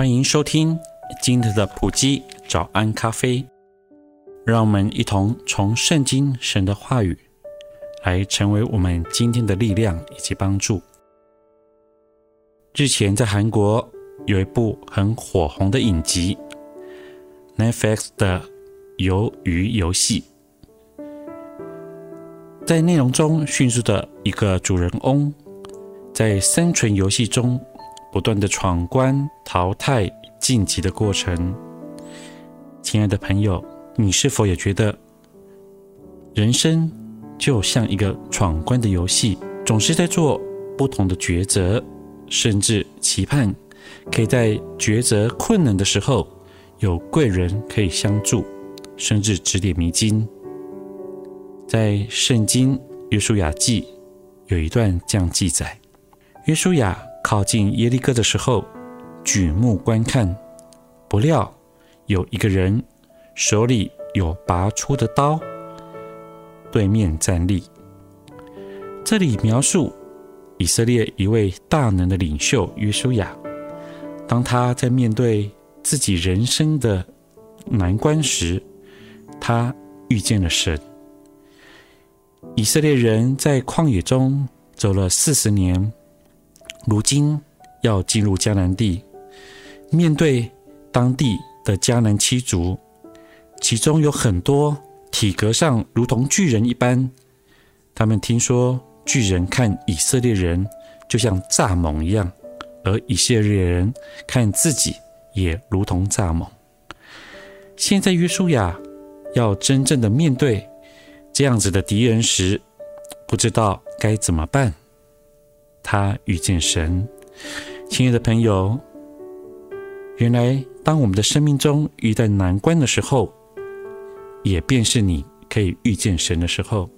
欢迎收听今天的普基早安咖啡，让我们一同从圣经神的话语来成为我们今天的力量以及帮助。日前在韩国有一部很火红的影集，Netflix 的《鱿鱼游戏》，在内容中叙述的一个主人翁在生存游戏中。不断的闯关、淘汰、晋级的过程，亲爱的朋友，你是否也觉得人生就像一个闯关的游戏，总是在做不同的抉择，甚至期盼可以在抉择困难的时候有贵人可以相助，甚至指点迷津？在圣经约书亚记有一段这样记载：约书亚。靠近耶利哥的时候，举目观看，不料有一个人手里有拔出的刀，对面站立。这里描述以色列一位大能的领袖约书亚，当他在面对自己人生的难关时，他遇见了神。以色列人在旷野中走了四十年。如今要进入迦南地，面对当地的迦南七族，其中有很多体格上如同巨人一般。他们听说巨人看以色列人就像蚱蜢一样，而以色列人看自己也如同蚱蜢。现在约书亚要真正的面对这样子的敌人时，不知道该怎么办。他遇见神，亲爱的朋友，原来当我们的生命中遇到难关的时候，也便是你可以遇见神的时候。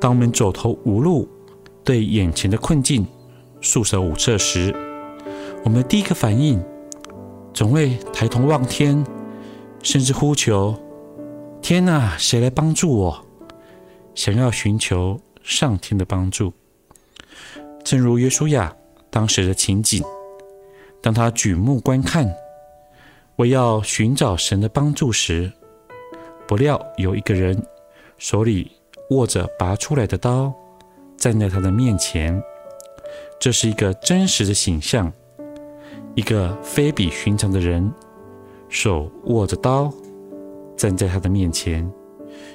当我们走投无路，对眼前的困境束手无策时，我们的第一个反应总会抬头望天，甚至呼求：“天哪，谁来帮助我？”想要寻求上天的帮助。正如约书亚当时的情景，当他举目观看，我要寻找神的帮助时，不料有一个人手里握着拔出来的刀，站在他的面前。这是一个真实的形象，一个非比寻常的人，手握着刀，站在他的面前。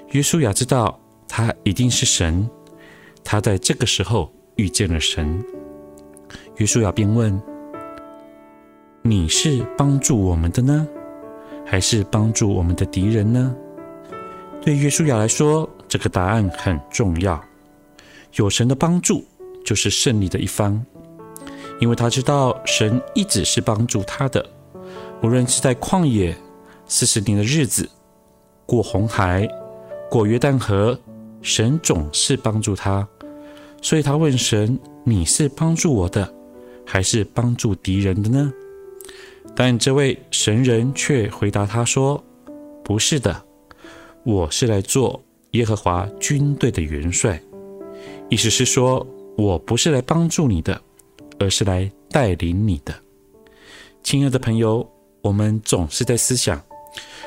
约书亚知道他一定是神，他在这个时候。遇见了神，约书亚便问：“你是帮助我们的呢，还是帮助我们的敌人呢？”对约书亚来说，这个答案很重要。有神的帮助，就是胜利的一方，因为他知道神一直是帮助他的，无论是在旷野四十年的日子，过红海，过约旦河，神总是帮助他。所以他问神：“你是帮助我的，还是帮助敌人的呢？”但这位神人却回答他说：“不是的，我是来做耶和华军队的元帅。”意思是说，我不是来帮助你的，而是来带领你的。亲爱的朋友，我们总是在思想，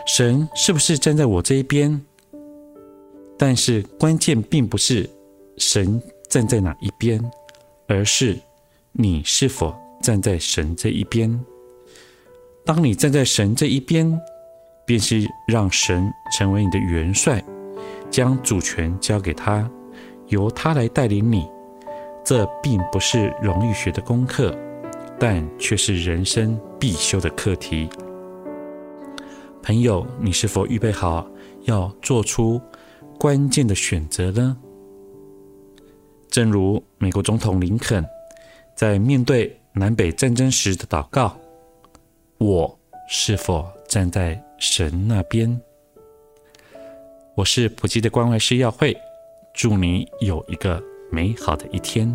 神是不是站在我这一边？但是关键并不是神。站在哪一边，而是你是否站在神这一边。当你站在神这一边，便是让神成为你的元帅，将主权交给他，由他来带领你。这并不是荣誉学的功课，但却是人生必修的课题。朋友，你是否预备好要做出关键的选择呢？正如美国总统林肯在面对南北战争时的祷告：我是否站在神那边？我是普吉的关怀师耀慧，祝你有一个美好的一天。